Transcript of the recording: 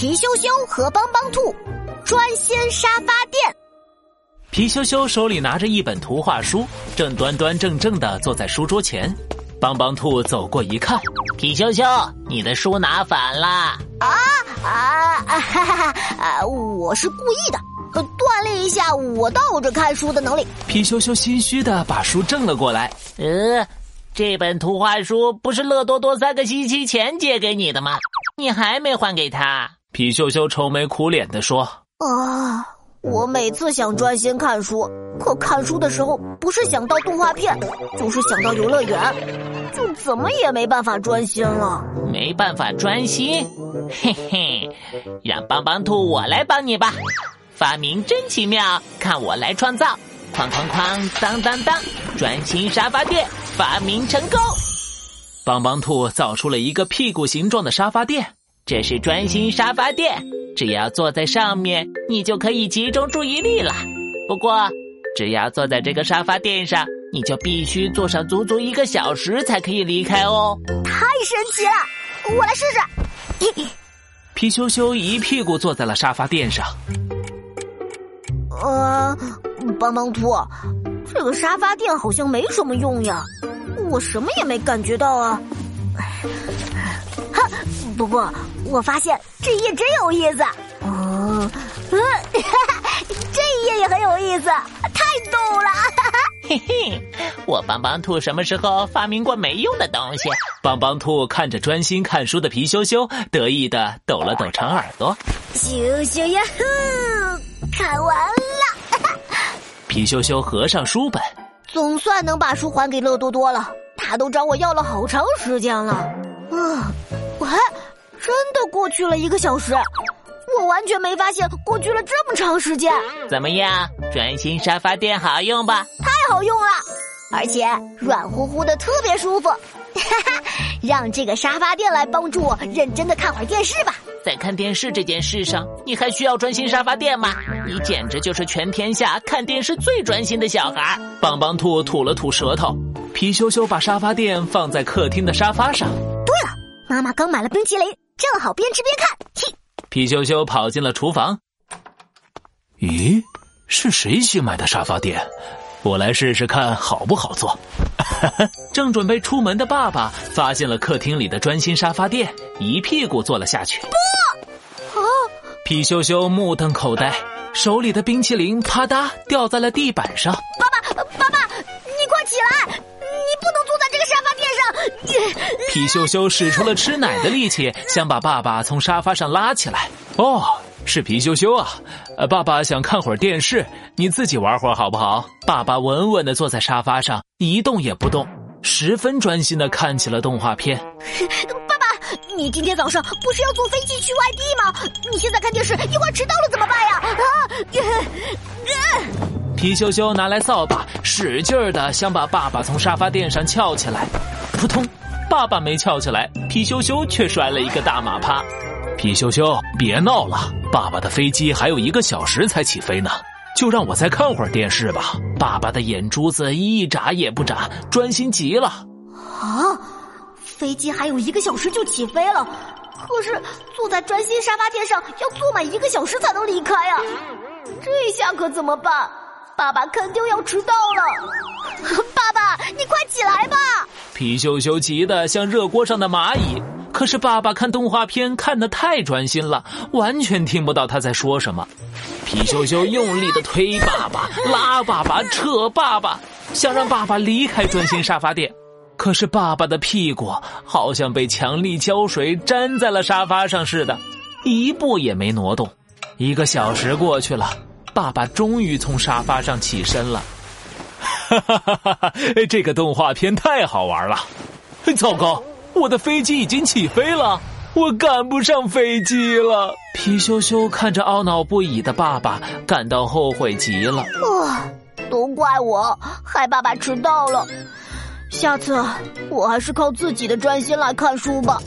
皮羞羞和帮帮兔专心沙发店。皮羞羞手里拿着一本图画书，正端端正正的坐在书桌前。帮帮兔走过一看，皮羞羞，你的书拿反了！啊啊啊哈哈啊！我是故意的，锻炼一下我倒着看书的能力。皮羞羞心虚的把书正了过来。呃，这本图画书不是乐多多三个星期前借给你的吗？你还没还给他？皮羞羞愁眉苦脸的说：“啊，我每次想专心看书，可看书的时候不是想到动画片，就是想到游乐园，就怎么也没办法专心了。没办法专心，嘿嘿，让帮帮兔我来帮你吧。发明真奇妙，看我来创造！哐哐哐，当当当，专心沙发垫发明成功。帮帮兔造出了一个屁股形状的沙发垫。”这是专心沙发垫，只要坐在上面，你就可以集中注意力了。不过，只要坐在这个沙发垫上，你就必须坐上足足一个小时才可以离开哦。太神奇了，我来试试。皮羞羞一屁股坐在了沙发垫上。呃，帮帮兔，这个沙发垫好像没什么用呀，我什么也没感觉到啊。哈，不过。我发现这一页真有意思，哦，这一页也很有意思，太逗了，嘿嘿，我帮帮兔什么时候发明过没用的东西？帮帮兔看着专心看书的皮羞羞，得意的抖了抖长耳朵，羞羞呀，看完了，皮羞羞合上书本，总算能把书还给乐多多了，他都找我要了好长时间了，啊，喂。真的过去了一个小时，我完全没发现过去了这么长时间。怎么样，专心沙发垫好用吧？太好用了，而且软乎乎的，特别舒服。哈哈，让这个沙发垫来帮助我认真的看会儿电视吧。在看电视这件事上，你还需要专心沙发垫吗？你简直就是全天下看电视最专心的小孩。棒棒兔吐了吐舌头，皮羞羞把沙发垫放在客厅的沙发上。对了，妈妈刚买了冰淇淋。正好边吃边看，嘿！皮羞羞跑进了厨房。咦，是谁新买的沙发垫？我来试试看好不好坐。正准备出门的爸爸发现了客厅里的专心沙发垫，一屁股坐了下去。不！啊！皮羞羞目瞪口呆，手里的冰淇淋啪嗒掉在了地板上。爸爸，爸爸，你快起来！皮羞羞使出了吃奶的力气，想把爸爸从沙发上拉起来。哦，是皮羞羞啊！呃，爸爸想看会儿电视，你自己玩会儿好不好？爸爸稳稳的坐在沙发上，一动也不动，十分专心的看起了动画片。爸爸，你今天早上不是要坐飞机去外地吗？你现在看电视，一会儿迟到了怎么办呀？啊！皮羞羞拿来扫把，使劲儿的想把爸爸从沙发垫上翘起来，扑通。爸爸没翘起来，皮羞羞却摔了一个大马趴。皮羞羞，别闹了，爸爸的飞机还有一个小时才起飞呢，就让我再看会儿电视吧。爸爸的眼珠子一眨也不眨，专心极了。啊，飞机还有一个小时就起飞了，可是坐在专心沙发垫上要坐满一个小时才能离开啊，这下可怎么办？爸爸肯定要迟到了。爸爸，你快起来吧！皮羞羞急得像热锅上的蚂蚁，可是爸爸看动画片看得太专心了，完全听不到他在说什么。皮羞羞用力的推爸爸、拉爸爸、扯爸爸，想让爸爸离开专心沙发店，可是爸爸的屁股好像被强力胶水粘在了沙发上似的，一步也没挪动。一个小时过去了，爸爸终于从沙发上起身了。哈哈哈哈哈！这个动画片太好玩了。糟糕，我的飞机已经起飞了，我赶不上飞机了。皮羞羞看着懊恼不已的爸爸，感到后悔极了。啊，都怪我，害爸爸迟到了。下次我还是靠自己的专心来看书吧。